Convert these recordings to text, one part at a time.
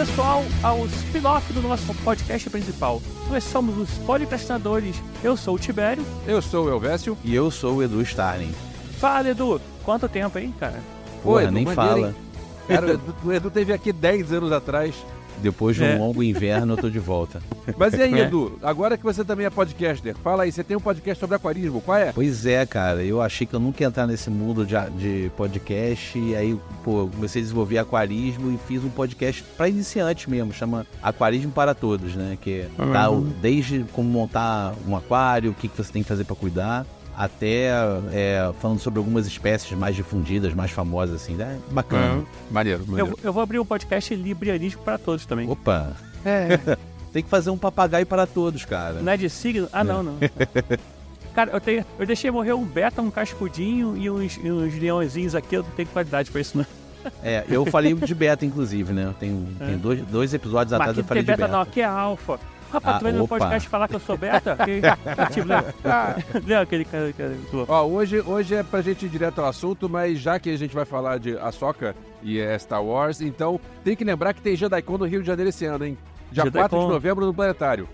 Pessoal, ao spin-off do nosso podcast principal. Nós somos os podcastinadores. Eu sou o Tibério. Eu sou o Elvésio. E eu sou o Edu Starling. Fala, Edu. Quanto tempo, hein, cara? Porra, Edu, nem maneiro, fala. hein? Cara, o Edu, o Edu teve aqui 10 anos atrás. Depois de um É. longo inverno, eu tô de volta. Mas e aí, É. Edu? Agora que você também é podcaster, fala aí, você tem um podcast sobre aquarismo, qual é? Pois é, cara, eu achei que eu nunca ia entrar nesse mundo de, de podcast, e aí, pô, comecei a desenvolver aquarismo e fiz um podcast pra iniciantes mesmo, chama Aquarismo para Todos, né? Que tá o- desde como montar um aquário, o que, que você tem que fazer pra cuidar, até é, falando sobre algumas espécies mais difundidas, mais famosas, assim, né? Bacana. Maneiro, maneiro. Eu, eu vou abrir um podcast librianismo para todos também. Opa, É. tem que fazer um papagaio para todos, cara. Não é de signo? Ah, não, não. Cara, eu, tenho, eu deixei morrer um beta, um cascudinho e uns, e uns leõezinhos aqui. Eu não tenho qualidade pra isso, não. É, eu falei de beta, inclusive, né? Tem, É. tem dois, dois episódios atrás eu não falei de beta, beta. não. Aqui é alfa. Rapaz, Ah, tu vem no podcast falar que eu sou beta? Que, que, tipo, né? Não, aquele cara que zoou. Ó, hoje, hoje é pra gente ir direto ao assunto, mas já que a gente vai falar de Ahsoka e é Star Wars, então tem que lembrar que tem JediCon no Rio de Janeiro esse ano, hein? Dia JediCon. 4 de novembro no Planetário.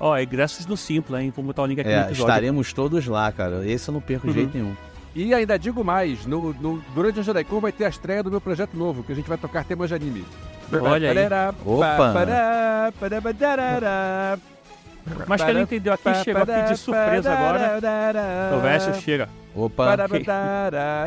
Ó, ingressos no Simpla, hein? Vou botar o link aqui no É, episódio. estaremos todos lá, cara. Esse eu não perco de Uhum. jeito nenhum. E ainda digo mais, no, no- durante a JediCon vai ter a estreia do meu projeto novo, que a gente vai tocar temas de anime. Olha aí. Opa. Mas quem não entendeu aqui, chegou aqui de surpresa agora. O verso chega. Opa.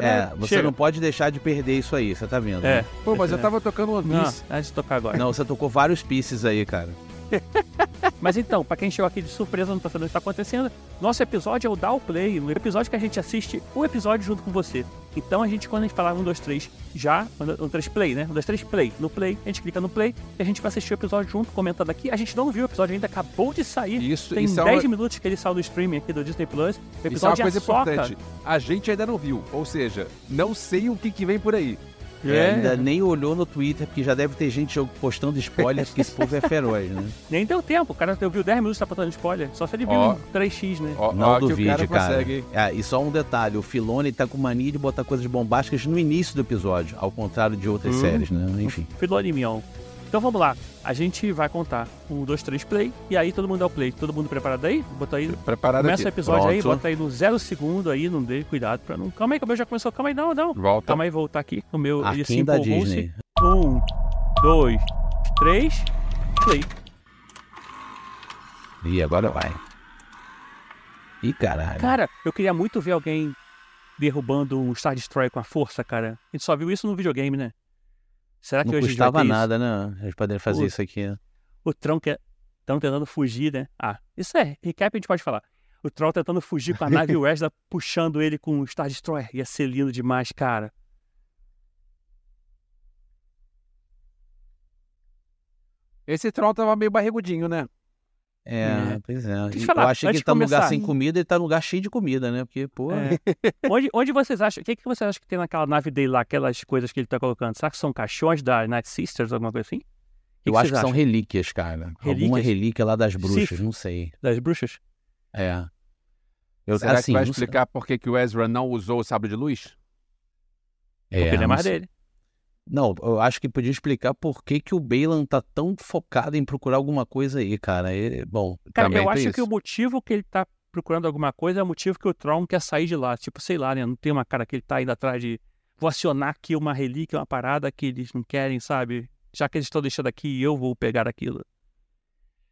É. É, você Chega. não pode deixar de perder isso aí, você tá vendo? É. né? Pô, mas eu tava tocando One Não, Piece. antes de tocar agora. Não, você tocou vários pieces aí, cara. Mas então, pra quem chegou aqui de surpresa, não tá sabendo o que tá acontecendo, nosso episódio é o Down Play, o episódio que a gente assiste o episódio junto com você. Então a gente, quando a gente falar um, dois, três, já, um, dois, play, né? Um, dois, três, play. No play, a gente clica no play e a gente vai assistir o episódio junto, comentando aqui. A gente não viu o episódio ainda, acabou de sair. Isso, Tem isso, é 10 uma, minutos que ele saiu do streaming aqui do Disney Plus. O isso é uma episódio coisa é soca. importante. A gente ainda não viu, ou seja, não sei o que, que vem por aí. É, ainda nem olhou no Twitter, porque já deve ter gente postando spoiler, porque esse povo é feroz, né? Nem deu tempo, o cara viu 10 minutos tá botando spoiler. Só se ele viu um 3x, né? Ó, Não ó, que o duvide, cara cara. É, e só um detalhe, o Filone tá com mania de botar coisas bombásticas no início do episódio, ao contrário de outras Hum. séries, né? Enfim. Filone Mion. Então vamos lá. A gente vai contar um, dois, três play. E aí todo mundo dá o play. Todo mundo preparado aí? Bota aí. Preparado Começa o aqui. episódio aí, Pronto. bota aí no zero segundo aí, não dê cuidado pra não. Calma aí, que o meu já começou. Calma aí, não, não. Volta. Calma aí, voltar aqui. O meu ele se Aqui da. Disney. Um, dois, três, play. E agora vai. Ih, caralho. Cara, eu queria muito ver alguém derrubando um Star Destroyer com a força, cara. A gente só viu isso no videogame, né? Será que não hoje a gente vai custava nada, né? Eles poderiam fazer Puta. isso aqui. né? O Tron que estão tentando fugir, né? Ah, isso é, recap a gente pode falar. O Tron tentando fugir com a nave o Wesley puxando ele com o Star Destroyer. Ia ser lindo demais, cara. Esse troll tava meio barrigudinho, né? É, É. pois é. Deixa eu falar, eu achei que ele tá num lugar sem comida, ele tá num lugar cheio de comida, né? Porque, pô. É. onde, onde vocês acham? O que, que vocês acham que tem naquela nave dele lá, aquelas coisas que ele tá colocando? Será que são caixões da Night Sisters, alguma coisa assim? Que eu que acho que são acham? relíquias, cara. Alguma Relíquias? relíquia lá das bruxas, Sif? não sei. Das bruxas? É. Eu, Será assim, que vai explicar por que, que o Ezra não usou o sabre de luz? É, Porque ele é não mais sei. dele. Não, eu acho que podia explicar por que, que o Balan tá tão focado em procurar alguma coisa aí, cara. Ele, bom, Cara, Também eu acho que isso. o motivo que ele tá procurando alguma coisa é o motivo que o Tron quer sair de lá. Tipo, sei lá, né? Não tem uma cara que ele tá indo atrás de. Vou acionar aqui uma relíquia, uma parada que eles não querem, sabe? Já que eles estão deixando aqui, eu vou pegar aquilo.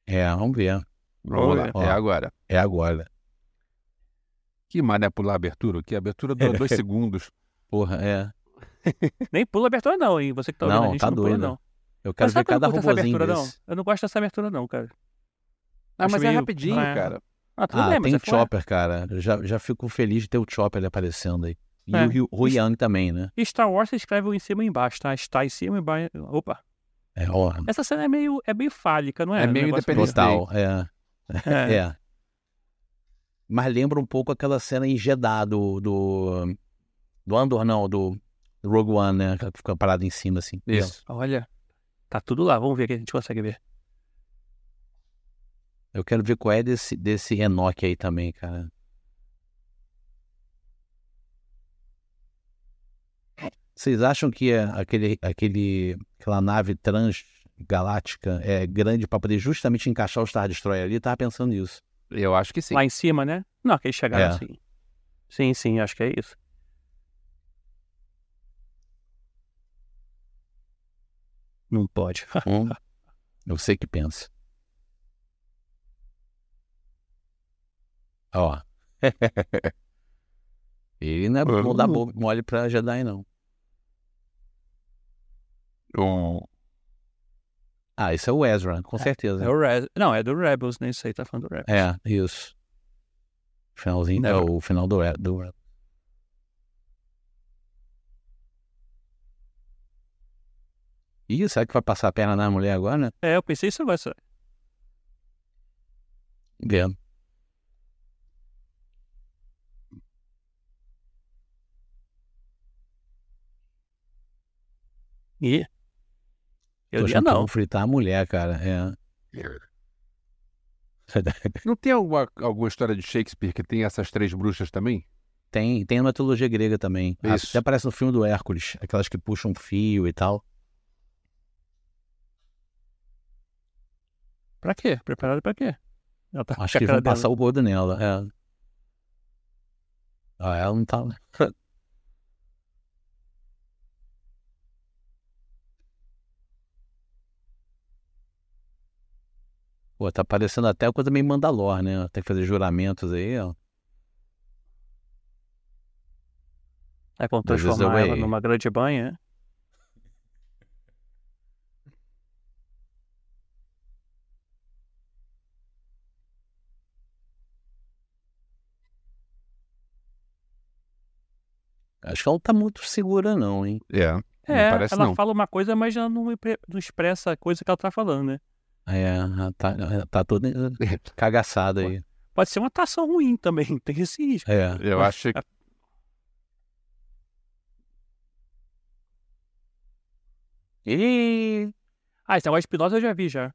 é, vamos ver. Vamos lá, Ó. é agora. É agora. Que mané pular a abertura? Que a abertura dura dois segundos. Porra, é. Nem pula abertura, não, hein? Você que tá ouvindo Não, a gente tá não pula, doido. não. Eu quero Mas ver sabe que eu cada não abertura, desse. não? Eu não gosto dessa abertura, não, cara. Ah, Acho mas é meio- rapidinho, é. cara. Ah, tudo Ah, bem, tem é. Chopper, cara. Eu já, já fico feliz de ter o Chopper aparecendo aí. E É. o Rui Yang também, né? E Star Wars você escreve em cima e embaixo, tá? Está em cima e embaixo. Opa. É, ó, Essa cena é meio, é meio fálica, não é? É meio negócio Independence total. É. É. É. Mas lembra um pouco aquela cena em Jeddah do, do. Do Andor, não, do Rogue One, né? Que fica parado em cima, assim. Isso. Olha, tá tudo lá. Vamos ver o que a gente consegue ver. Eu quero ver qual é desse, desse Enoch aí também, cara. Vocês acham que é aquele, aquele, aquela nave trans galáctica é grande pra poder justamente encaixar o Star Destroyer ali, tava pensando nisso. Eu acho que sim. Lá em cima, né? Não, que eles chegaram É. assim. Sim, sim, acho que é isso. Não pode. Hum, eu sei que pensa. Ó. Ele não, é, não dá bo- mole pra Jedi, não. Um- Ah, isso é o Ezra, com certeza. É o Re... Não, é do Rebels, nem sei, tá falando do Rebels. É, isso. Finalzinho, é o final do, do Re- Ih, será que vai passar a perna na mulher agora, né? É, eu pensei isso vai ser. Vendo. Ih. Eu Tô que não. fritar a mulher, cara. É. Não tem alguma, alguma história de Shakespeare que tem essas três bruxas também? Tem, tem na mitologia grega também. Isso. Até aparece no filme do Hércules, aquelas que puxam fio e tal. Pra quê? Preparado pra quê? Ela tá Acho que vão dela. passar o rodo nela. É. Ah, ela não tá. Pô, tá parecendo até coisa meio Mandalor, né? Tem que fazer juramentos aí, ó. É como transformar ela numa grande banha. Acho que ela não tá muito segura, não, hein? É. É, parece ela não. fala uma coisa, mas ela não, não expressa a coisa que ela tá falando, né? É, ela tá, ela tá toda cagaçada aí. Pode ser uma atuação ruim também, tem esse risco. É. Eu acho que E Ah, esse negócio de eu já vi já.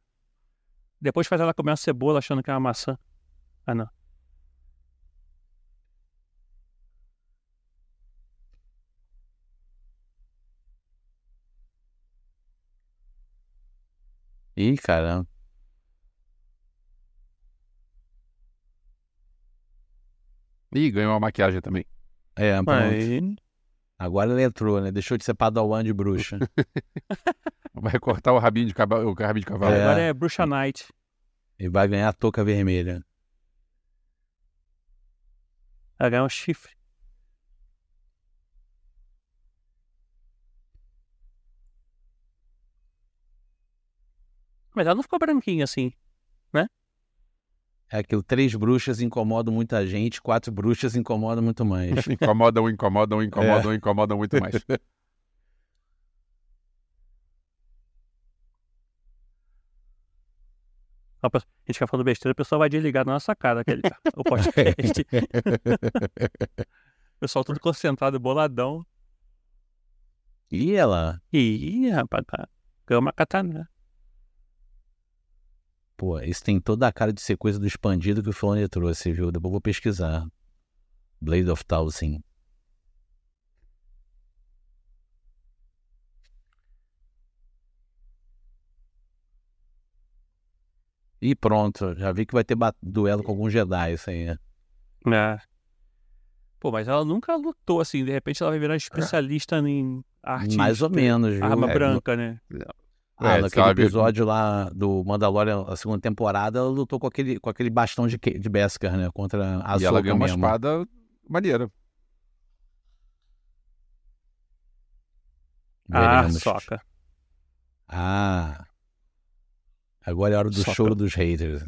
Depois faz ela comer uma cebola achando que é uma maçã. Ah, não. Ih, caramba. Ih, ganhou uma maquiagem também. É, pronto. Mas... Agora ele entrou, né? Deixou de ser padawan de bruxa. Vai cortar o rabinho de cavalo. O rabinho de cavalo. É. Agora é Bruxa Knight. e vai ganhar a touca vermelha. Ela ganha um chifre. Mas ela não ficou branquinha assim. É aquilo, três bruxas incomodam muita gente, quatro bruxas incomodam muito mais. Incomodam, incomodam, incomodam, incomodam muito mais. A gente fica falando besteira, o pessoal vai desligar na nossa cara aquele, o podcast. o pessoal tudo concentrado, boladão. E ela, Ih, rapaz, tá. ganhou uma katana. Pô, isso tem toda a cara de ser coisa do expandido que o Filoni trouxe, viu? Depois eu vou pesquisar. Blade of Thousand. E pronto, já vi que vai ter duelo com algum Jedi, isso aí. É. Pô, mas ela nunca lutou assim, de repente ela vai virar especialista em arte. Mais ou menos, viu? Arma É, branca, né? Ah, É, naquele sabe- episódio lá do Mandalorian, a segunda temporada, ela lutou com aquele, com aquele bastão de, de Beskar, né? Contra a e ela ganhou uma mesmo. espada maneira. Ah, soca. Ah. Agora é hora do Soca. choro dos haters.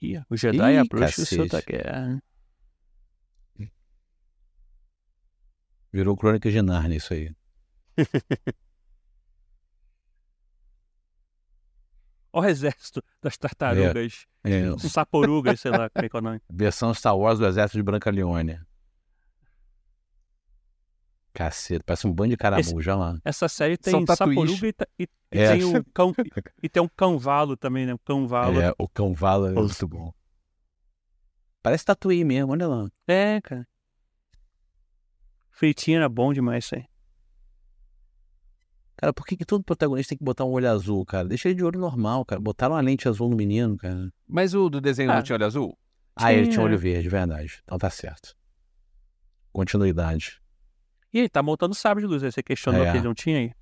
Ih, o Jedi, a Ih, bruxa e o seu da guerra. Virou crônica de Narnia isso aí. Olha o exército das tartarugas, É, saporugas, sei lá como é que é o nome. versão Star Wars do Exército de Brancaleone. Caceta, parece um bando de caramuja lá. Essa série tem saporuga e, e- e É. tem o cão, e tem um cãovalo também, né? Um cãovalo. É, o cão vala é muito bom. Parece tatuí mesmo, olha lá. É, cara. Fritinho era bom demais isso aí. Cara, por que, que todo protagonista tem que botar um olho azul, cara? Deixa ele de olho normal, cara. Botaram uma lente azul no menino, cara. Mas o do desenho Ah. não tinha olho azul? Ah, ele Tinha. olho verde, verdade. Então tá certo. Continuidade. E ele tá montando sabre de luz. Aí você questionou É. que ele não tinha aí.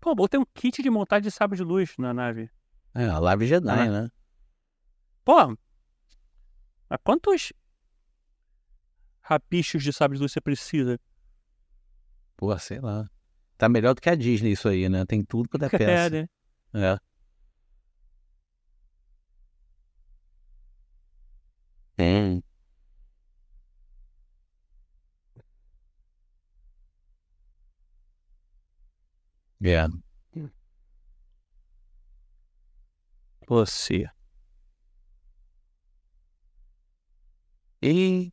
Pô, botei um kit de montagem de sabre de luz na nave. É, a Live Jedi, Ah. né? Pô, mas quantos rapichos de sabre de luz você precisa? Pô, sei lá. Tá melhor do que a Disney isso aí, né? Tem tudo quanto é É, peça. né? É. Tem. É. Você. E.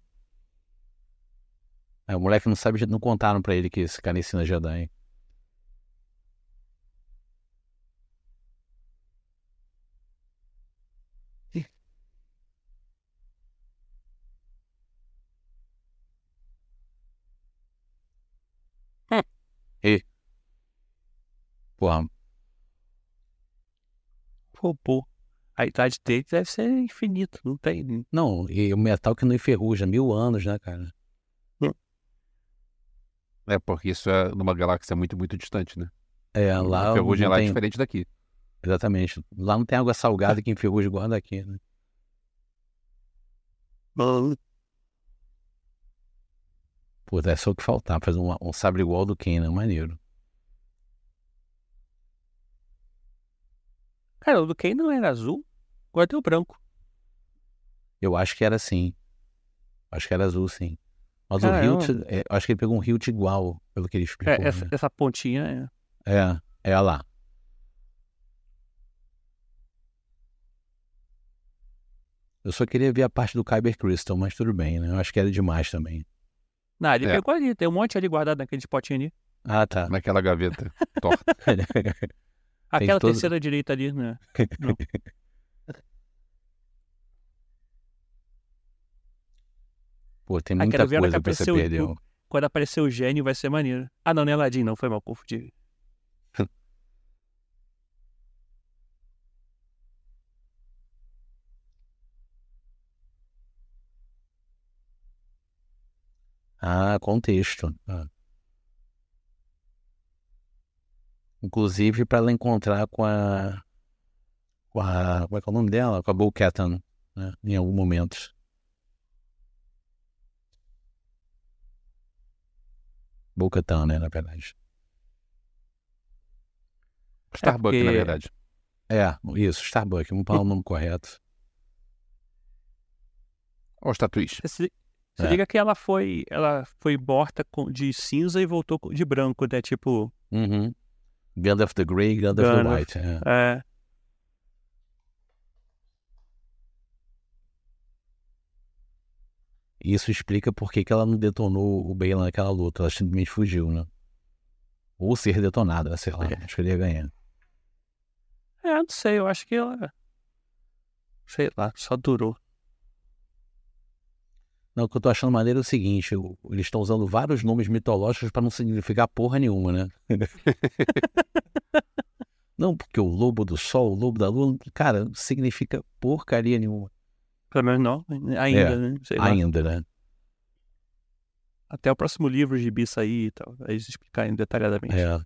É, o moleque não sabe, não contaram pra ele que esse cara ensina Jedi. E. Porra, Pô, pô. A idade dele deve ser infinita. Não tem. não, e o metal que não enferruja, mil anos, né, cara? É, porque isso é numa galáxia muito, muito distante, né? É, lá a ferrugem lá é tem... diferente daqui. Exatamente. Lá não tem água salgada que enferruja igual daqui, né? Pô, é só o que faltar, fazer um, um sabre igual do Ken, né? Maneiro. Cara, o do Kane não era azul. Agora tem o branco. Eu acho que era assim. Acho que era azul, sim. Mas Cara, o eu- hilt, é, eu acho que ele pegou um hilt igual, pelo que ele explicou. É, essa, né? essa pontinha é. É, é lá. Eu só queria ver a parte do Kyber Crystal, mas tudo bem, né? Eu acho que era demais também. Não, ele É. pegou ali. Tem um monte ali guardado naquele potinho ali. Ah, tá. Naquela gaveta torta. Aquela todo- terceira direita ali, né? Pô, tem Ah, muita quero ver a hora que coisa pra você o- perder. o- Quando aparecer o gênio vai ser maneiro. Ah, não, não é Aladdin, não. Foi mal, confundi. Ah, contexto. Ah. Inclusive para ela encontrar com a, com a. Como é que é o nome dela? Com a Bo Katan, né? Em algum momento. Bo Katan, né? Na verdade. Starbucks, porque- na verdade. É, isso, Starbucks, vamos falar o nome correto. Olha os tatuís. Você se, se É. liga que ela foi. Ela foi morta de cinza e voltou de branco, né? Tipo. Uhum. Gandalf the Grey, Gandalf the Gandalf. White. É. É. Isso explica por que que ela não detonou o Bale naquela luta. Ela simplesmente fugiu, né? Ou ser detonada, sei lá. É. Acho que ele ia ganhar. É, não sei, eu acho que ela. Sei lá, só durou. Não, o que eu tô achando maneiro é o seguinte: eles estão usando vários nomes mitológicos para não significar porra nenhuma, né? não, porque o lobo do sol, o lobo da lua, cara, não significa porcaria nenhuma. Pelo menos não, ainda, É, né? Sei lá. Ainda, né? Até o próximo livro de Bi sair e tal. Aí eles explicarem detalhadamente. É.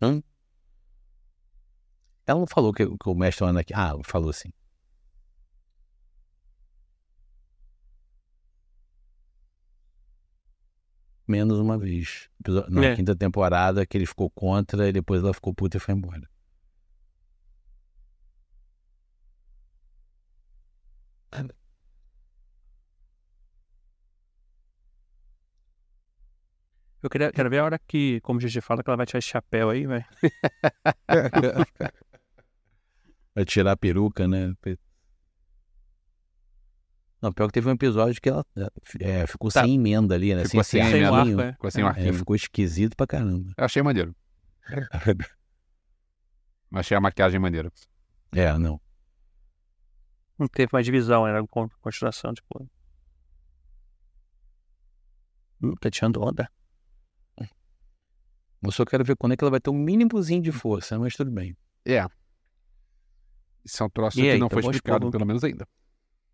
Hã? Ela não falou que, que o mestre anda aqui. Ah, falou sim. Menos uma vez. Na É. quinta temporada que ele ficou contra e depois ela ficou puta e foi embora. Eu queria, quero ver a hora que, como o GG fala, que ela vai tirar esse chapéu aí, vai. Vai tirar a peruca, né? Não, pior que teve um episódio que ela é, ficou Tá. sem emenda ali, né? Ficou sem Sem arquinho. arco, é. Ficou um É, arquivo. ficou esquisito pra caramba. Eu achei maneiro. Achei a maquiagem maneira. É, não. Não teve mais divisão, era con- continuação, tipo. Hum, tá tirando onda. Eu só quero ver quando é que ela vai ter um mínimozinho de força, mas tudo bem. É. Isso é um troço E que aí, não então foi explicado, pelo menos ainda.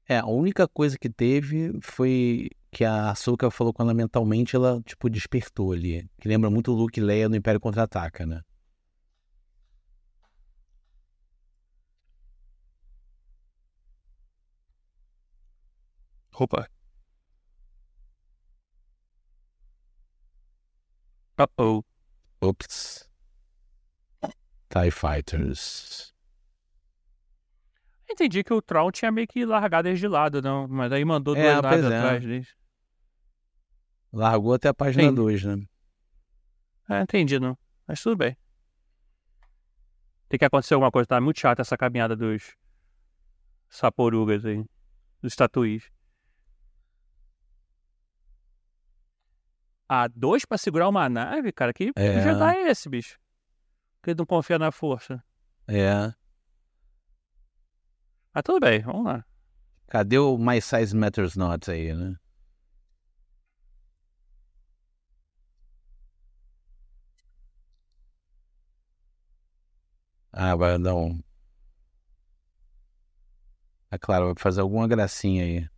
É, a única coisa que teve foi que a Ahsoka falou com ela mentalmente, ela, tipo, despertou ali. Que lembra muito o Luke e Leia no Império Contra-Ataca, né? Roupa. Uh-oh. Ops. TIE Fighters. Entendi que o Tron tinha meio que largado eles de lado, não. Mas aí mandou É, duas naves é. atrás deles. Largou até a página Sim. 2, né? É, entendi, não. Mas tudo bem. Tem que acontecer alguma coisa, tá muito chata essa caminhada dos saporugas aí. Dos tatuís. Ah, dois pra segurar uma nave, cara? Que É. Jedi é esse, bicho? Que ele não confia na força. É. Mas tudo bem, vamos lá. Cadê o My Size Matters Not aí, né? Ah, vai dar um. É claro, vai fazer alguma gracinha aí.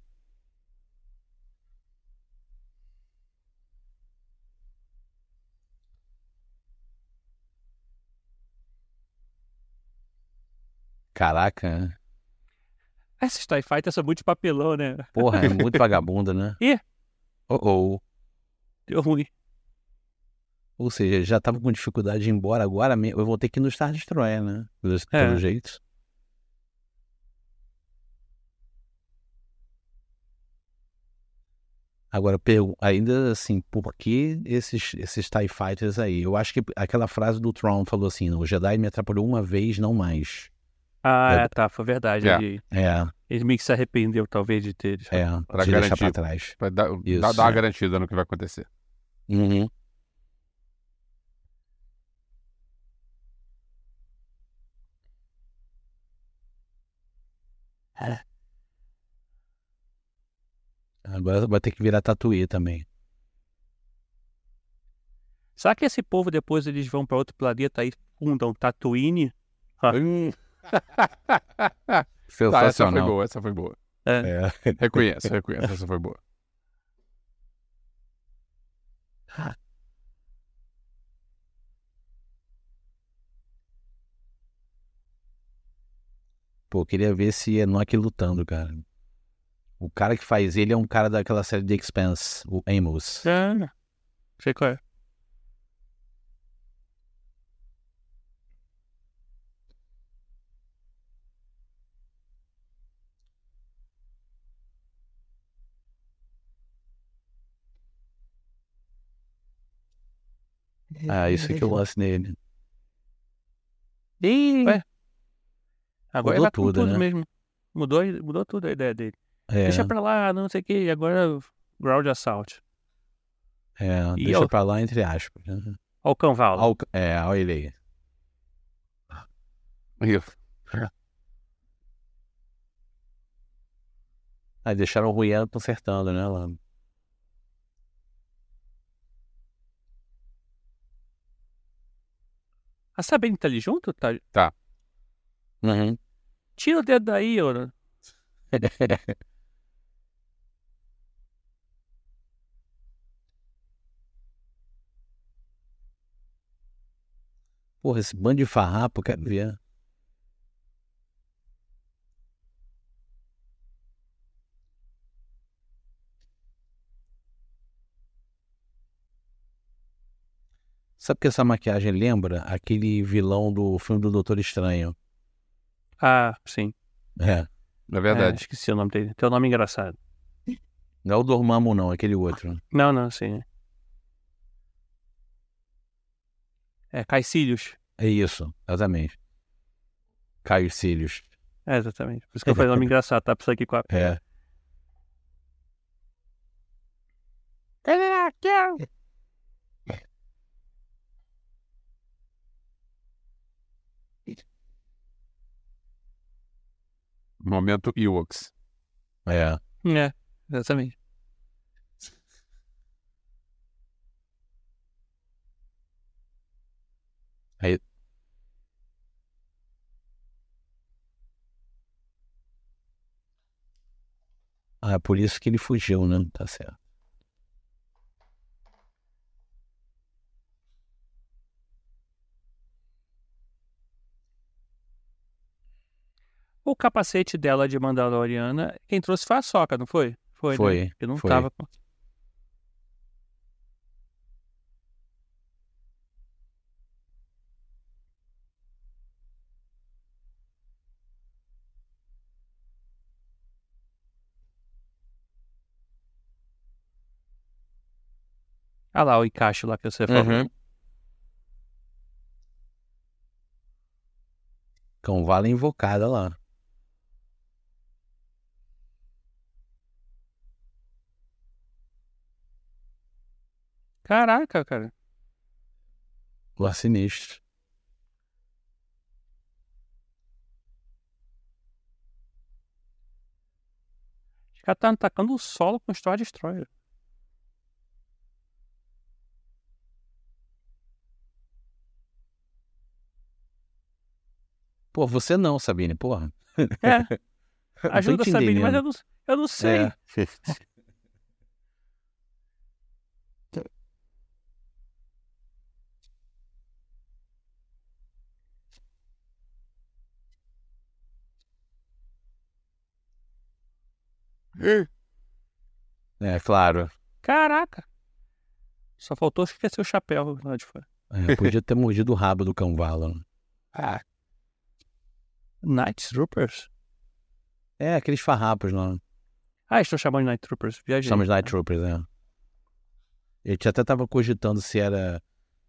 Caraca, Esses TIE Fighters são muito de papelão, né? porra, é muito vagabunda, né? Ih. Oh, oh. Deu ruim. Ou seja, já tava com dificuldade de ir embora agora, me- eu vou ter que ir no Star Destroyer, né? Pelo, É. pelo jeito. Agora, ainda assim, por que esses, esses TIE Fighters aí? Eu acho que aquela frase do Tron falou assim, o Jedi me atrapalhou uma vez, não mais. Ah, É. é, tá, foi verdade. É. Ele, É, ele meio que se arrependeu, talvez, de ter. é, Pra de deixar garantir. pra trás. Pra dar, Isso, dar, dar uma é. garantida no que vai acontecer. Uhum. Agora vai ter que virar tatuí também. Será que esse povo depois eles vão pra outro planeta e fundam Tatooine? Ah. Hum. Tá, essa foi Sensacional. boa, essa foi boa. É. Reconheço, reconheço, essa foi boa. Pô, queria ver esse Enoch lutando, cara. O cara que faz ele é um cara daquela série The Expanse, o Amos. É. Sei qual é. Ah, isso aqui eu lance nele. Ih, Ué, agora Mudou tudo, tudo né? mesmo. Mudou, mudou tudo a ideia dele. É, Deixa pra lá, não sei o que, agora ground assault. é, E deixa eu- pra lá entre aspas. né? Olha o cavalo. Ó o- É, olha ele aí. Aí deixaram o Ruian consertando, né? Lá. A Sabine tá ali junto? Tá. Uhum. Tira o dedo daí, ô. Porra, esse bando de farrapo, quero ver. Sabe que essa maquiagem lembra aquele vilão do filme do Doutor Estranho? Ah, sim. É. É verdade. É, esqueci o nome dele. Tem um nome engraçado. Não é o Dormammu, não, é aquele outro. Não, não, sim. É Caicílios. É isso, exatamente. Caicílios. É, exatamente. Por isso que eu falei nome engraçado, tá? Por é. isso aqui com a... É. Momento Ewoks. É. É, exatamente. Aí. Ah, é por isso que ele fugiu, né? Tá certo. O capacete dela de Mandaloriana, quem trouxe foi a Soca, não foi? Foi, Foi, né? Porque não foi. tava. com- Ah lá, o encaixe lá que você falou. Uhum. Cão Vala invocada lá. Caraca, cara. Lá sinistro. Os caras tá atacando o solo com Star Destroyer. Pô, você não, Sabine, porra. É. Ajuda Sabine, mas eu não, eu não sei. É. É, claro. Caraca. Só faltou esquecer o chapéu lá de fora. É, podia ter mordido o rabo do cão Vala. Ah. Night Troopers? É, aqueles farrapos lá. Ah, estou chamando de Night Troopers. Viajei. Chamamos de Night Troopers, é. Ele até tava cogitando se era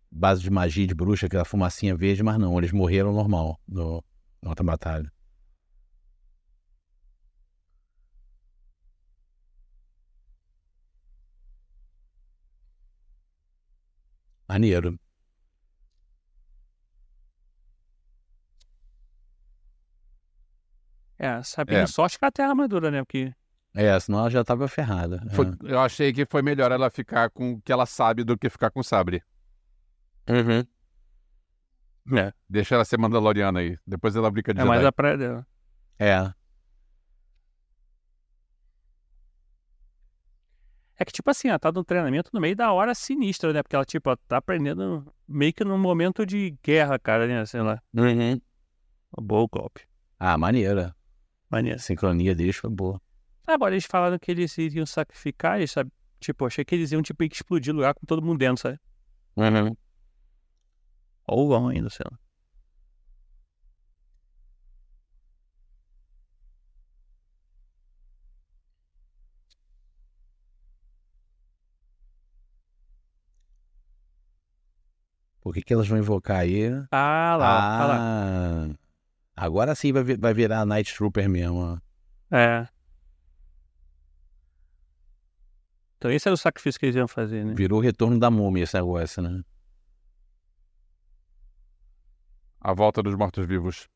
base de magia de bruxa, aquela fumacinha verde, mas não, eles morreram normal no, na outra batalha. Maneiro. É, Sabine É. sorte que tem a armadura, né? Porque É, senão ela já tava ferrada. é. Foi- eu achei que foi melhor ela ficar com o que ela sabe do que ficar com o sabre. É. Deixa ela ser Mandaloriana aí. Depois ela brinca de É Jedi. mais a praia dela. É. É que, tipo assim, ela tá num treinamento no meio da hora sinistra, né? Porque ela, tipo, ela tá aprendendo meio que num momento de guerra, cara, né? Sei lá. Uhum. Um bom golpe. Ah, maneira. Maneiro. A sincronia deles foi boa. Agora eles falaram que eles iriam sacrificar, eles, sabe? Tipo, achei que eles iam, tipo, explodir o lugar com todo mundo dentro, sabe? Uhum. Ou vão ainda, sei lá. Por que, que elas vão invocar aí? Ah lá, ah, lá. Agora sim vai, vai virar Night Trooper mesmo. ó. É. Então esse era o sacrifício que eles iam fazer, né? Virou o retorno da múmia esse negócio, né? A volta dos mortos-vivos.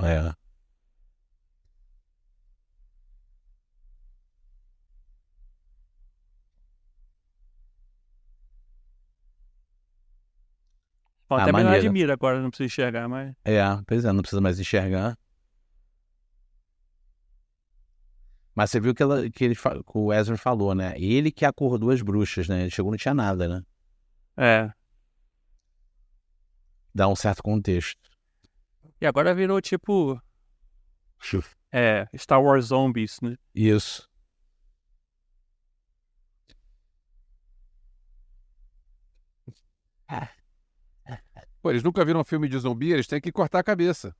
É. Bom, Ah, até melhor de mira agora, não precisa enxergar, mas. É, pois é, não precisa mais enxergar. Mas você viu que, ela, que, ele, que o Ezra falou, né? Ele que acordou as bruxas, né? Ele chegou não tinha nada, né? É. Dá um certo contexto. E agora virou tipo. É, Star Wars Zombies, né? Isso. Pô, eles nunca viram um filme de zumbi, eles têm que cortar a cabeça.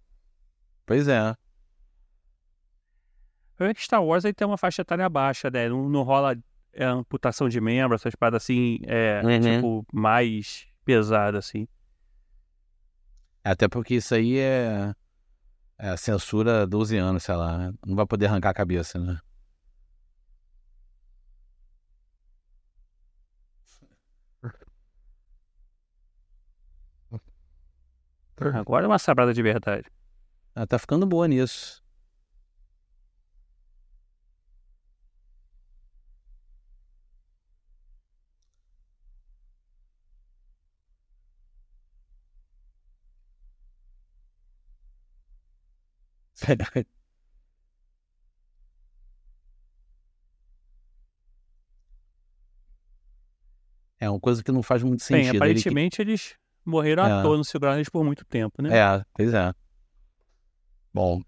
Pois é. É que Star Wars aí tem uma faixa etária baixa, né? Não, não rola é, amputação de membro, essas paradas assim, é, Uhum. tipo, mais pesada, assim. Até porque isso aí é, é censura 12 anos, sei lá. né? Não vai poder arrancar a cabeça, né? Agora é uma sabrada de verdade. Ela tá ficando boa nisso. É uma coisa que não faz muito Bem, sentido. Ele que- aparentemente eles morreram à É. toa, não seguraram eles por muito tempo, né? É, pois é. Bom.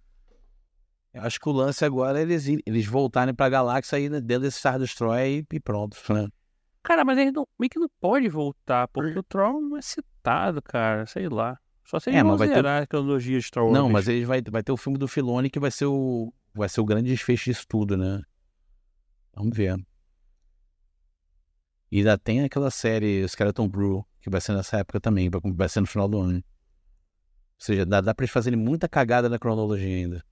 Eu acho que o lance agora é eles, eles voltarem pra galáxia aí dentro desse Star Destroyer e, pronto, né? Cara, mas eles não, meio que não pode voltar, porque o Tron não é citado, cara, sei lá. Só se eles É, vão mas vai ter- zerar a cronologia de Star Wars. Não, mas eles vai, vai ter o filme do Filone que vai ser o vai ser o grande desfecho disso tudo, né? Vamos ver. E ainda tem aquela série Skeleton Crew, que vai ser nessa época também, vai, ser no final do ano. Ou seja, dá, dá pra eles fazerem muita cagada na cronologia ainda.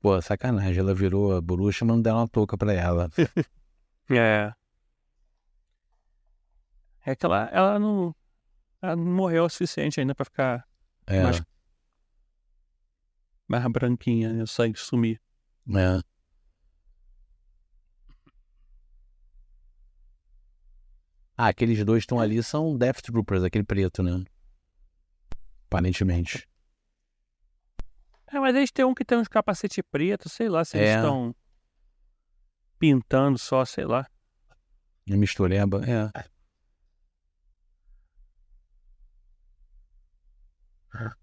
Pô, sacanagem, ela virou a bruxa, mas não deram uma touca pra ela. É. É que ela, ela não. Ela não morreu o suficiente ainda pra ficar É, mais, mais branquinha, né? O sangue sumir. é. Ah, aqueles dois estão ali são Death Troopers, aquele preto, né? Aparentemente. É, mas eles têm um que tem uns capacete preto, sei lá, se eles É. estão pintando só, sei lá. A mistureba, é. Aham.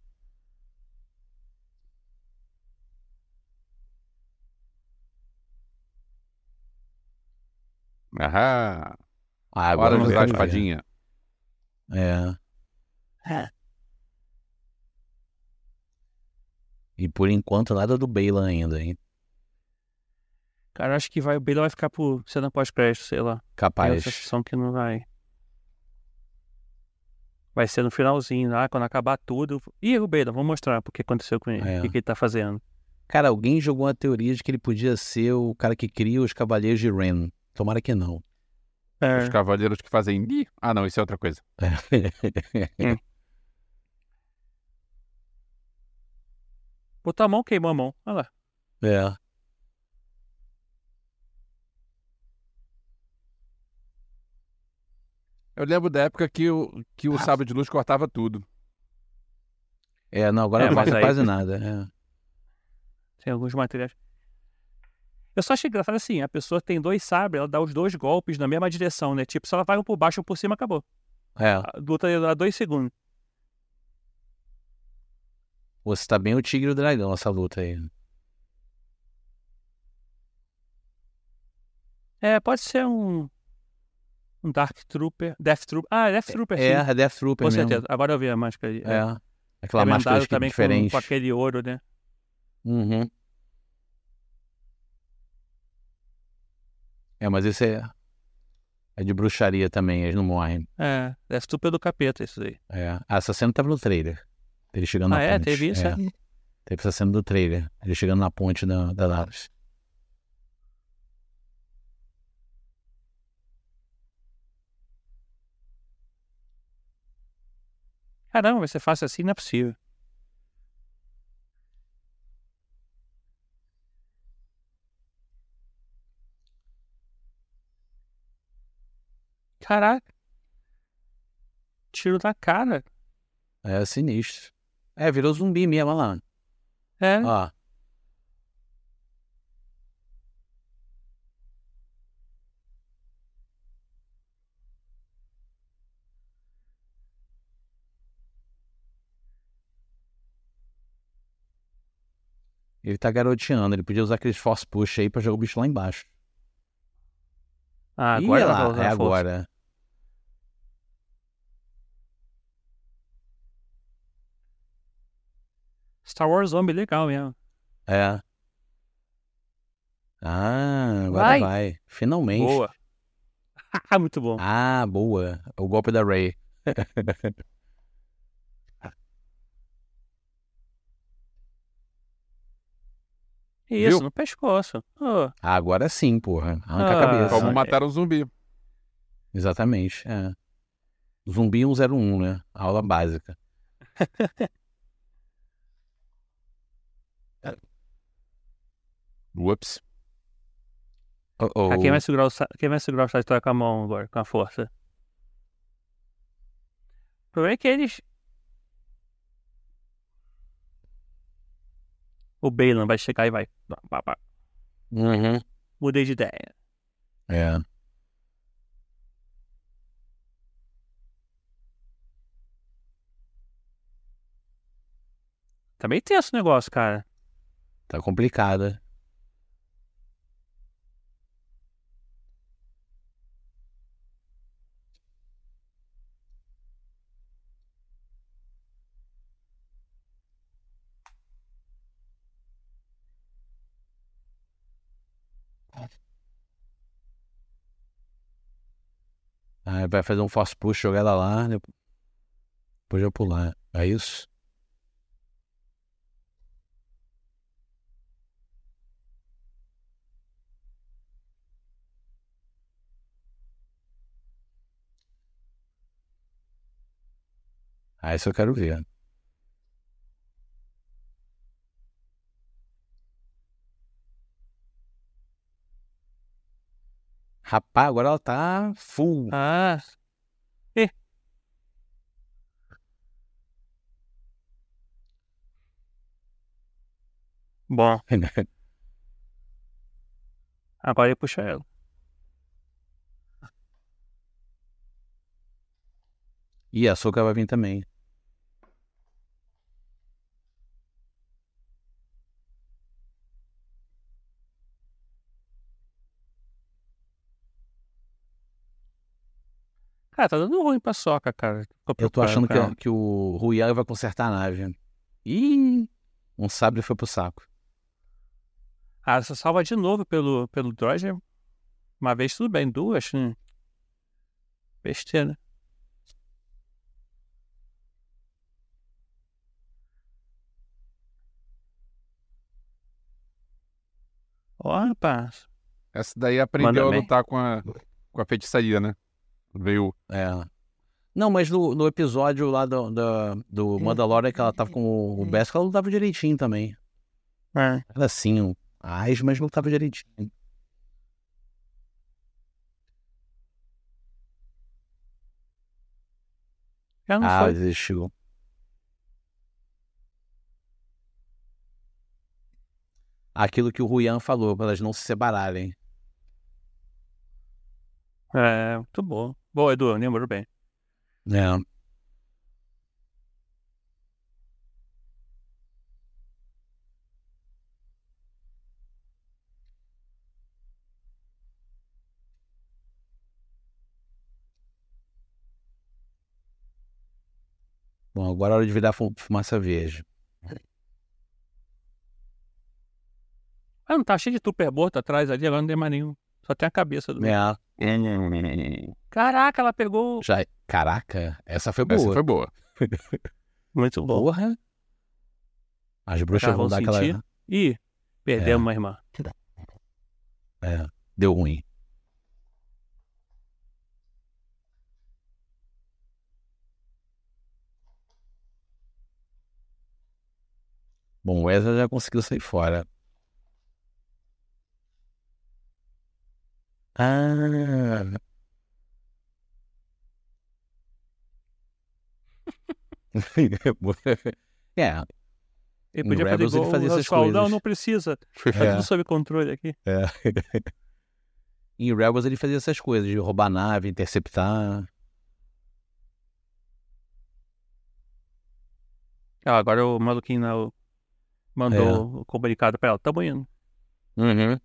Ah, Hora agora de eu usar a espadinha. É. E por enquanto nada do Bela ainda, hein? Cara, acho que vai, o Bela vai ficar por cena pós-crédito, sei lá. Tenho Capaz. a sensação que não vai. Vai ser no finalzinho, lá, quando acabar tudo. Ih, Bela, vamos mostrar o que aconteceu com ele, o É. que, que ele tá fazendo. Cara, alguém jogou uma teoria de que ele podia ser o cara que cria os Cavaleiros de Ren. Tomara que não. É, Os cavaleiros que fazem. Ih, Ah, não, isso é outra coisa. botou a mão, queimou a mão. Olha lá. é. Eu lembro da época que o, que o sábio de luz cortava tudo. É, não, agora É, não corta aí- quase nada. é. Tem alguns materiais. Eu só achei engraçado assim, a pessoa tem dois sabres, ela dá os dois golpes na mesma direção, né? Tipo, se ela vai um por baixo ou por cima, acabou. É. A luta dá dois segundos. Você tá bem o tigre e o dragão, essa luta aí. É, pode ser um. Um Dark Trooper. Death Trooper. Ah, é Death Trooper, É, sim. é Death Trooper Com mesmo. certeza. Agora eu vi a máscara ali. É. Aquela É máscara vendado escrita também com, diferente. com aquele ouro, né? Uhum. É, mas esse é. É de bruxaria também, eles não morrem. É, Death Trooper do capeta, isso aí. É. Ah, essa cena tava no trailer. Ele chegando Ah, na é? ponte. Teve isso? É. é? Teve essa cena do trailer. Ele chegando na ponte da, da Dallas. Caramba, vai ser fácil assim, não é possível. Caraca. Tiro na cara. É sinistro. É, virou zumbi mesmo, olha lá. É. Ó. Ele tá garoteando, ele podia usar aqueles force push aí pra jogar o bicho lá embaixo. Ah, agora vai lá, é agora. Star Wars Zombie, legal mesmo. É. Ah, agora Vai. vai. Finalmente. Boa. Muito bom. Ah, boa. O golpe da Ray. Isso, Viu? no pescoço. Ô, Agora sim, porra. Arranca Ah, a cabeça. Como é. matar um zumbi. Exatamente. É. Zumbi 101, né? Aula básica. Ups. Oh, oh. ah, quem, vai segurar o, quem vai segurar o Sagitário com a mão agora, com a força? O problema é que eles. O Balan vai chegar e vai. Uhum. Mudei de ideia. É. Tá meio tenso o negócio, cara. Tá complicada. Aí vai fazer um force push, jogar ela lá, depois depois eu pular. É isso? Ah, isso eu quero ver. Rapaz, agora ela tá full. Ah. Ih. Bom, agora ele puxa ela. E a Soca vai vir também. Cara, tá dando ruim pra soca, cara. Eu tô achando que, que o Ruian vai consertar a nave. Ih, um sabre foi pro saco. Ah, você salva de novo pelo, pelo droid. Uma vez tudo bem, duas. Hum. Besteira. Ó, rapaz. Essa daí aprendeu a Manda bem. lutar com a, com a feitiçaria, né? Veio. É. Não, mas no, no episódio lá do, do, do Mandalorian que ela tava com o, o Beskar, ela lutava direitinho também. É. Era assim, um ais, mas lutava direitinho. Já não Ah, foi. existiu. Aquilo que o Ruian falou, pra elas não se separarem. É, muito bom. Boa, Edu, lembrou bem. É. Bom, agora é hora de virar fu- fumaça verde. Ah, não tá cheio de tupperboard atrás ali, agora não tem mais nenhum. Só tem a cabeça do. É. Caraca, ela pegou. Já... Caraca, essa foi boa. Essa foi boa. Muito bom. Porra. As bruxas Cara, vão dar aquela. Ih, perdemos uma irmã. É, deu ruim. Bom, o Wesley já conseguiu sair fora. Ah. é, Ele podia fazer Rebels ele igual fazia o essas Roswell. Não, coisas. não precisa. Tá É. tudo sob controle aqui. É. em Rebels ele fazia essas coisas, de roubar nave, interceptar. Ah, agora o maluquinho mandou o comunicado pra ela. Tamo indo. Uhum.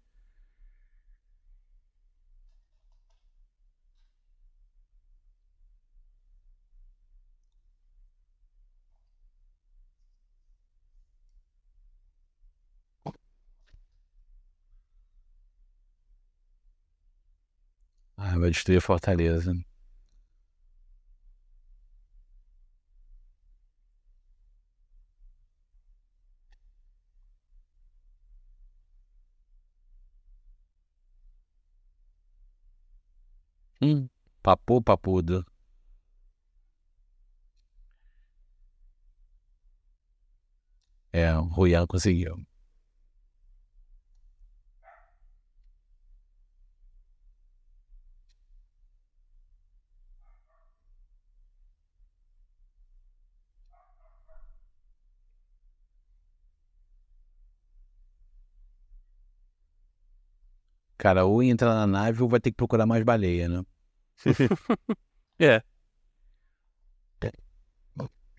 Ah, vai destruir a fortaleza. Hum, papo papudo. É, o Ruyan conseguiu. Cara, ou entra na nave ou vai ter que procurar mais baleia, né? É.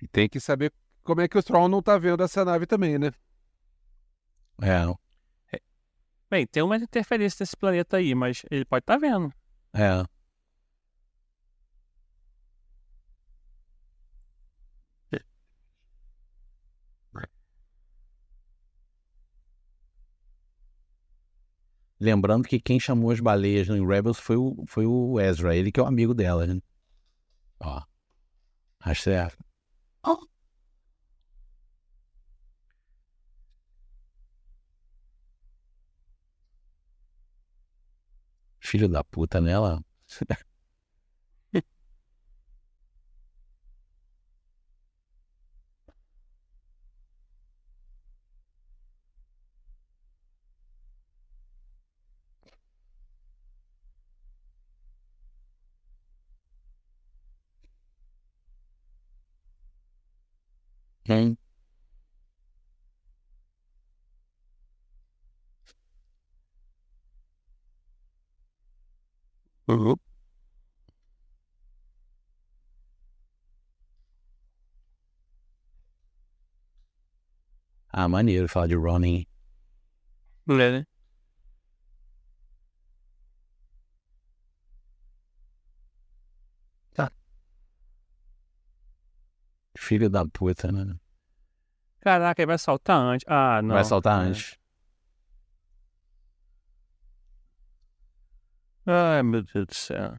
E tem que saber como é que o Tron não tá vendo essa nave também, né? É, Bem, tem uma interferência nesse planeta aí, mas ele pode estar vendo. é. Lembrando que quem chamou as baleias no Rebels foi o, foi o Ezra, ele que é o amigo dela, né? Ó. Acho certo. Filho da puta nela. Hum. Ah, maneiro falar de Ronin. É, né? Filho da puta, né? Caraca, ele vai saltar antes. Ah, não. Vai saltar É. antes. Ai, meu Deus do céu.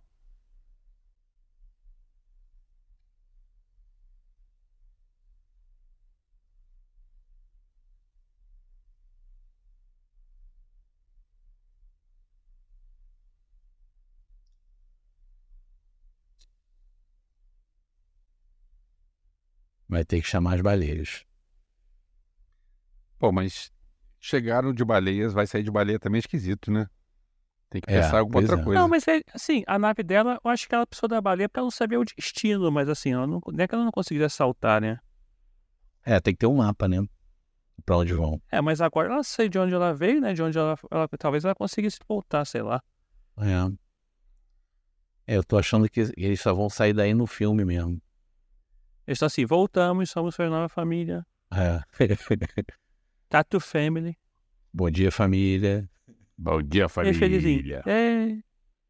Vai ter que chamar as baleias. Pô, mas chegaram de baleias, vai sair de baleia também é esquisito, né? Tem que É, pensar em alguma outra é. coisa. Não, mas é, assim, a nave dela, eu acho que ela precisou da baleia ela não sabia o destino, mas assim, ela não, não é que ela não conseguiria saltar, né? É, tem que ter um mapa, né? Pra onde vão. É, mas agora ela sei de onde ela veio, né? De onde ela, ela- talvez ela conseguisse voltar, sei lá. É. É, eu tô achando que eles só vão sair daí no filme mesmo. Eles estão assim, voltamos, somos sua nova família. É. Tattoo Family. Bom dia, família. Bom dia, E felizinho. É.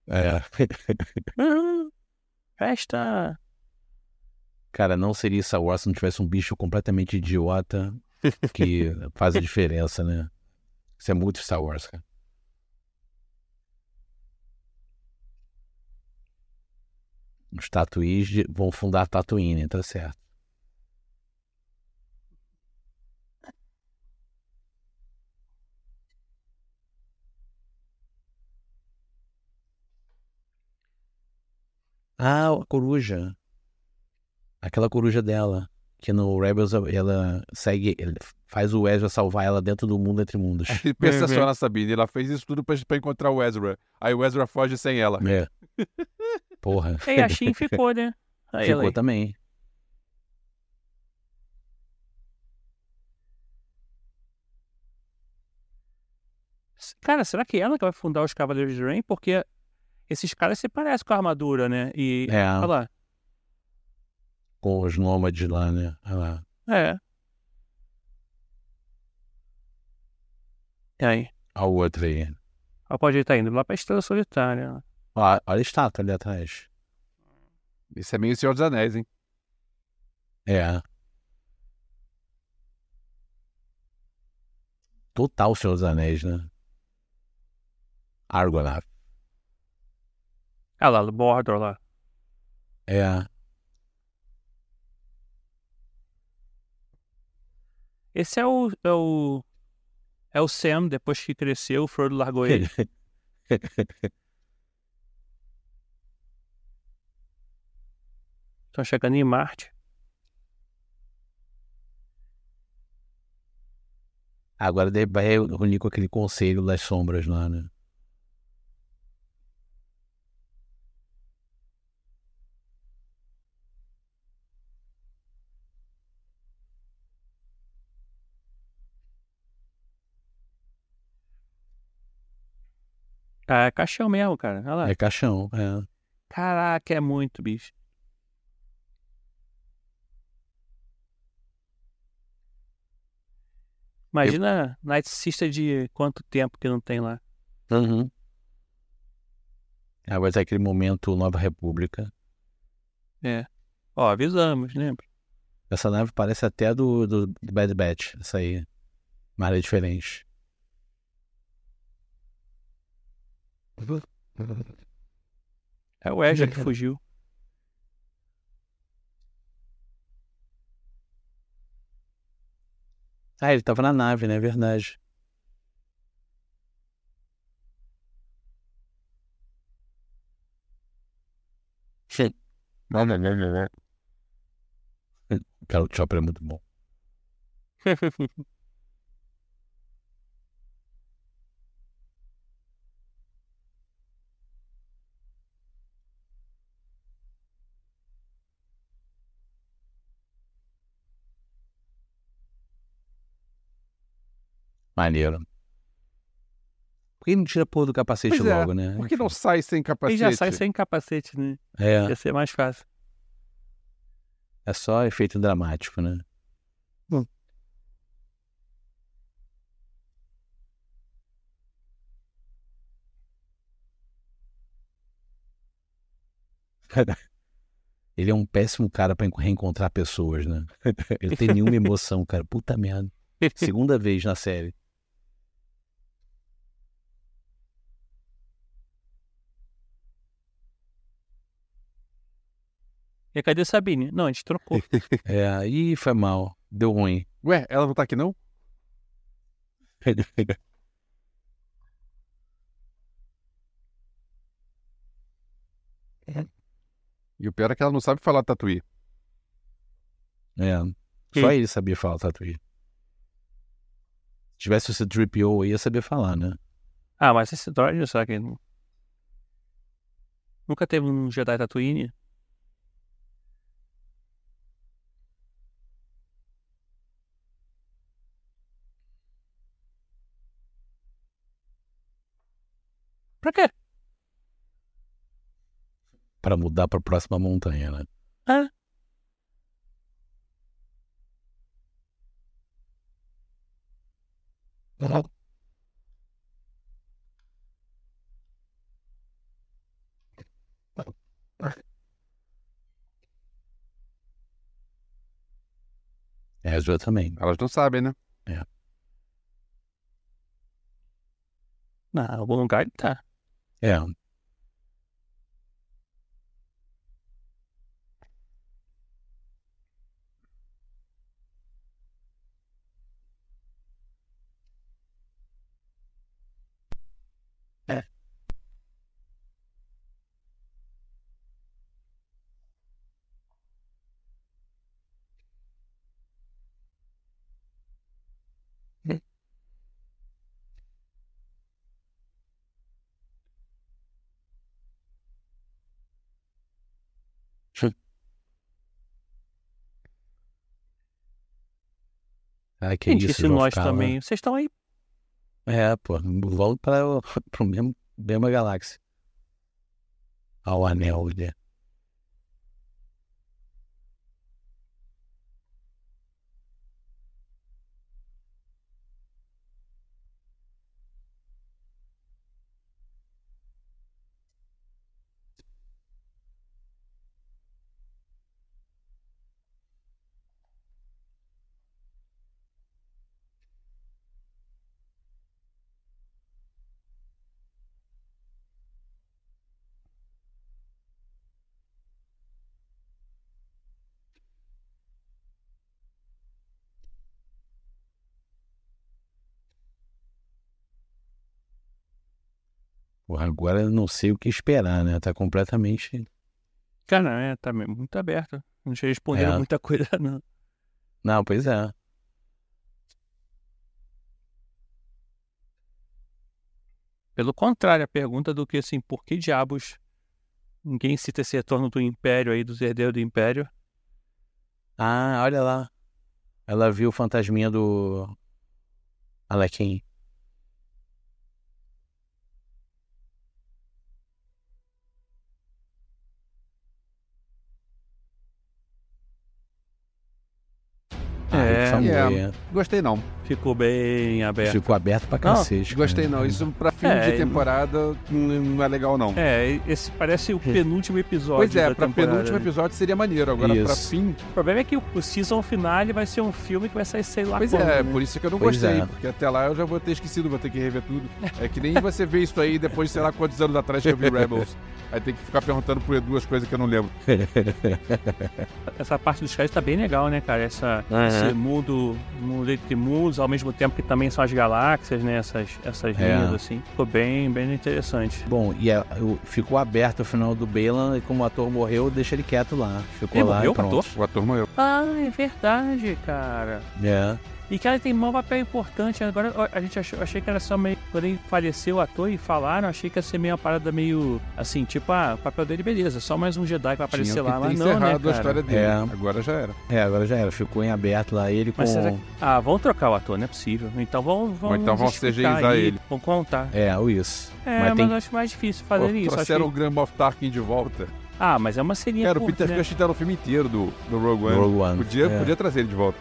É. uhum, Festa. Cara, não seria Star Wars se não tivesse um bicho completamente idiota que faz a diferença, né? Isso é muito Star Wars, cara. Os Tatuís vão fundar Tatooine, tá certo. Ah, a coruja. Aquela coruja dela. Que no Rebels ela segue, ele faz o Ezra salvar ela dentro do mundo entre mundos. E pensa só na Sabine, ela fez isso tudo pra, pra encontrar o Ezra. Aí o Ezra foge sem ela. É. Porra. E a Shin ficou, né? Aí Ficou também. Cara, será que ela que vai fundar os Cavaleiros de Rain? Porque esses caras se parecem com a armadura, né? E. É. Olha lá. Com os nômades lá, né? Olha lá. É. E aí? Olha o outro aí. Ela pode estar indo lá pra Estrela Solitária. Ó, olha a estátua ali atrás. Isso é meio Senhor dos Anéis, hein? É. Total Senhor dos Anéis, né? Argonath. Olha lá, o Mordor lá. É. Esse é o. É o, é o Sam, depois que cresceu, o Frodo largou ele. Estão chegando em Marte. Agora vai reunir com aquele conselho das sombras lá, né? Ah, é caixão mesmo, cara. Olha lá. É caixão, é. Caraca, é muito, bicho. Imagina Night Sister de quanto tempo que não tem lá. Uhum. Agora tá aquele momento Nova República. É. Ó, avisamos, lembra? Essa nave parece até a do, do Bad Batch, essa aí. Mas é diferente. É o Ezra que fugiu. Ah, ele tava na nave, né? Verdade. Cara, o Chopper é muito bom. Maneiro. Por que não tira a porra do capacete Pois é, logo, né? Por que não sai sem Ele capacete? já sai sem capacete, né? É, Ia ser mais fácil. é só efeito dramático, né? Ele é um péssimo cara pra reencontrar pessoas, né? Ele não tem nenhuma emoção, cara. Puta merda. Segunda vez na série. E cadê Sabine? Não, a gente trocou. É, aí foi mal. Deu ruim. Ué, ela não tá aqui não? E o pior é que ela não sabe falar tatuí. É. Só ele sabia falar tatuí. Se tivesse esse Trip-O aí, ia saber falar, né? Ah, mas esse droid, será que. Nunca teve um Jedi Tatooine? Pra quê? Pra mudar pra próxima montanha, né? Ah, Ezra também. Elas não sabem, né? não, em algum lugar tá. É. É. Ai, que Quem isso, disse nós lá. também? Vocês estão aí. É, pô, volta para o mesmo, mesma galáxia. Ao anel, né? Agora eu não sei o que esperar, né? Tá completamente. Cara, é, tá muito aberto. Não tinha respondido É. muita coisa, não. Não, pois é. Pelo contrário, a pergunta do que assim, por que diabos ninguém cita esse retorno do Império aí, dos herdeiros do Império? Ah, olha lá. Ela viu o fantasminha do Alequim. É, é. Gostei não. Ficou bem aberto. Ficou aberto pra Não, cacete. Gostei cara. não. Isso pra fim É, de temporada não não é legal não. É, esse parece o penúltimo episódio. Pois é, da pra temporada, penúltimo né? episódio seria maneiro. Agora pra Isso. fim. O problema é que o, season finale vai ser um filme que vai sair, sei lá Pois quando, é, né? por isso que eu não Pois gostei. é. Porque até lá eu já vou ter esquecido, vou ter que rever tudo. É que nem você vê isso aí depois de sei lá quantos anos atrás que eu vi Rebels. Aí tem que ficar perguntando por duas coisas que eu não lembro. Essa parte dos caras tá bem legal, né, cara? Essa, Esse mundo, mundo entre mundos, ao mesmo tempo que também são as galáxias, né? Essas, essas É. linhas, assim. Ficou bem, bem interessante. Bom, e é- ficou aberto o final do Balan e como o ator morreu, deixa ele quieto lá. Ficou Ele lá morreu, e pronto. o ator? O ator morreu. Ah, é verdade, cara. É. E que ela tem um papel importante. Agora a gente achou, achei que era só meio. Quando ele faleceu o ator e falaram, achei que ia ser meio uma parada meio assim, tipo, ah, o papel dele, beleza, só mais um Jedi pra aparecer Tinha que lá, ter mas não, né, cara? a história dele. É. Agora já era. É, agora já era. Ficou em aberto lá ele com. Mas será que... Ah, vão trocar o ator, não é possível. Então vão, vão Ou então vão CGizar ele. Vão contar. É, o isso. É, Mas mas, tem- eu acho mais difícil fazer Pô, isso. Acho Trouxeram o que... Grand Moff Tarkin de volta. Ah, mas é uma seria Cara, o curta, Peter né? Cushing tá no filme inteiro do, do Rogue One. Rogue One. Podia, É. podia trazer ele de volta.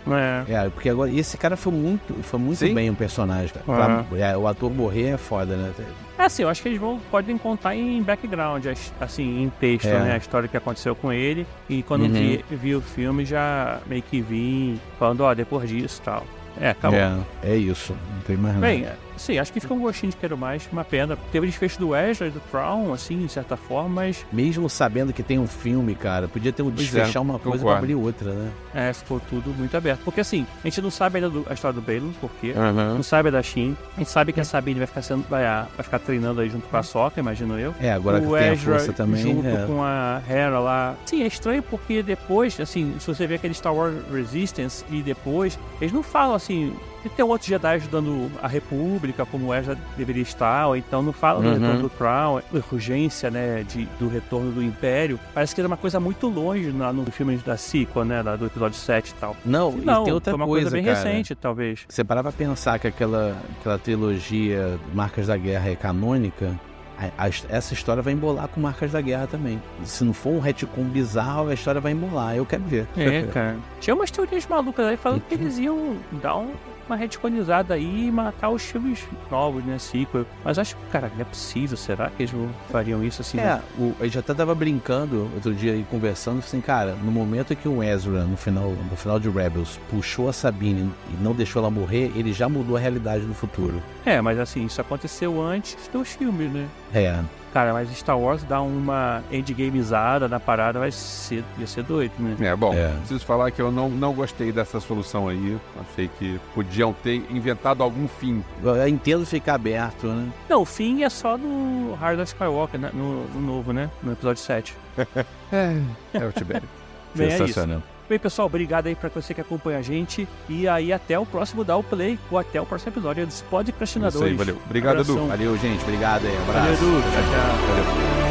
É. É, porque agora esse cara foi muito, foi muito Sim. bem o personagem, cara. Aham. Pra- é, o ator morrer é foda, né? É assim, eu acho que eles vão, podem contar em background, as- assim, em texto, É. né? A história que aconteceu com ele. E quando Uhum. vi, vi o filme, já meio que vim falando, ó, depois disso e tal. É, acabou. É, é isso. Não tem mais nada. Bem, sim, acho que fica um gostinho de quero mais, uma pena. Teve o desfecho do Wesley, do Crown, assim, de certa forma, mas Mesmo sabendo que tem um filme, cara, podia ter um Pois é, desfechar uma coisa concordo. pra abrir outra, né? é, ficou tudo muito aberto. Porque assim, a gente não sabe ainda do- a história do Balin, por quê? Aham. Não sabe a da Shin. A gente sabe que a Sabine vai ficar, sendo, vai, vai ficar treinando aí junto com a Sokka, imagino eu. É, agora que o tem a força também. junto é. com a Hera lá. Sim, é estranho porque depois, assim, se você vê aquele Star Wars Resistance e depois, eles não falam assim. E tem outros Jedi ajudando a República, como Ezra deveria estar, ou então não falam do Uhum. retorno do Crown, urgência, né, de, do retorno do Império. Parece que era uma coisa muito longe na, no filme da sequel, né, lá do episódio 7 e tal. Não, Não, e tem outra foi uma coisa, coisa bem cara. recente, talvez. Você parar pra pensar que aquela, aquela trilogia Marcas da Guerra é canônica, a- a- essa história vai embolar com Marcas da Guerra também. Se não for um retcon bizarro, a história vai embolar. Eu quero ver. É, cara. Tinha umas teorias malucas aí falando que Uhum. eles iam dar um- uma retconizada aí e matar os filmes novos, né? Sequel. Mas acho que, cara, não é possível. Será que eles fariam isso assim? É, o, a gente até tava brincando outro dia aí, conversando, assim, cara, no momento que o Ezra, no final, no final de Rebels, puxou a Sabine e não deixou ela morrer, ele já mudou a realidade do futuro. É, mas assim, isso aconteceu antes dos filmes, né? É, Cara, mas Star Wars dá uma endgamezada na parada, vai ser, ia ser doido, né? É, bom, É. preciso falar que eu não, não gostei dessa solução aí. Achei que podiam ter inventado algum fim. eu entendo ficar aberto, né? Não, o fim é só no Hard of Skywalker, né? no, no novo, né? No episódio 7. É, o Tibério. Bem, é isso. Sensacional. Bem, pessoal, obrigado aí pra você que acompanha a gente. E aí, até o próximo Dá o Play, ou até o próximo episódio dos Isso Podcastinadores. aí, valeu. Obrigado, Abração. Edu. Valeu, gente. Obrigado aí. Valeu, Abraço. Edu. Tchau, tchau. Valeu.